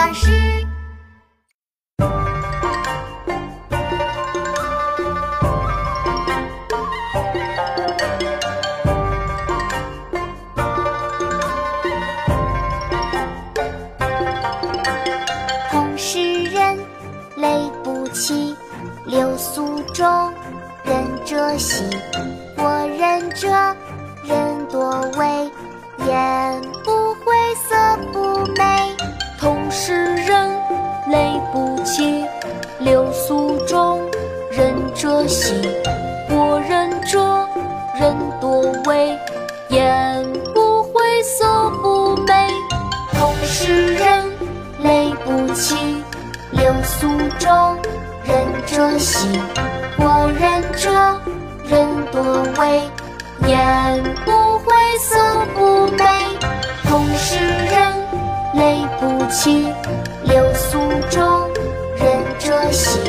巴士。同是人，泪不起，流苏中，忍者兮。我忍者，人多为，言仁者兮。我仁者，人多畏，言不讳色不美。同是人，泪不起，流苏中，仁者兮。我仁者，人多畏，言不讳色不美。同是人，泪不起，流苏中，仁者兮。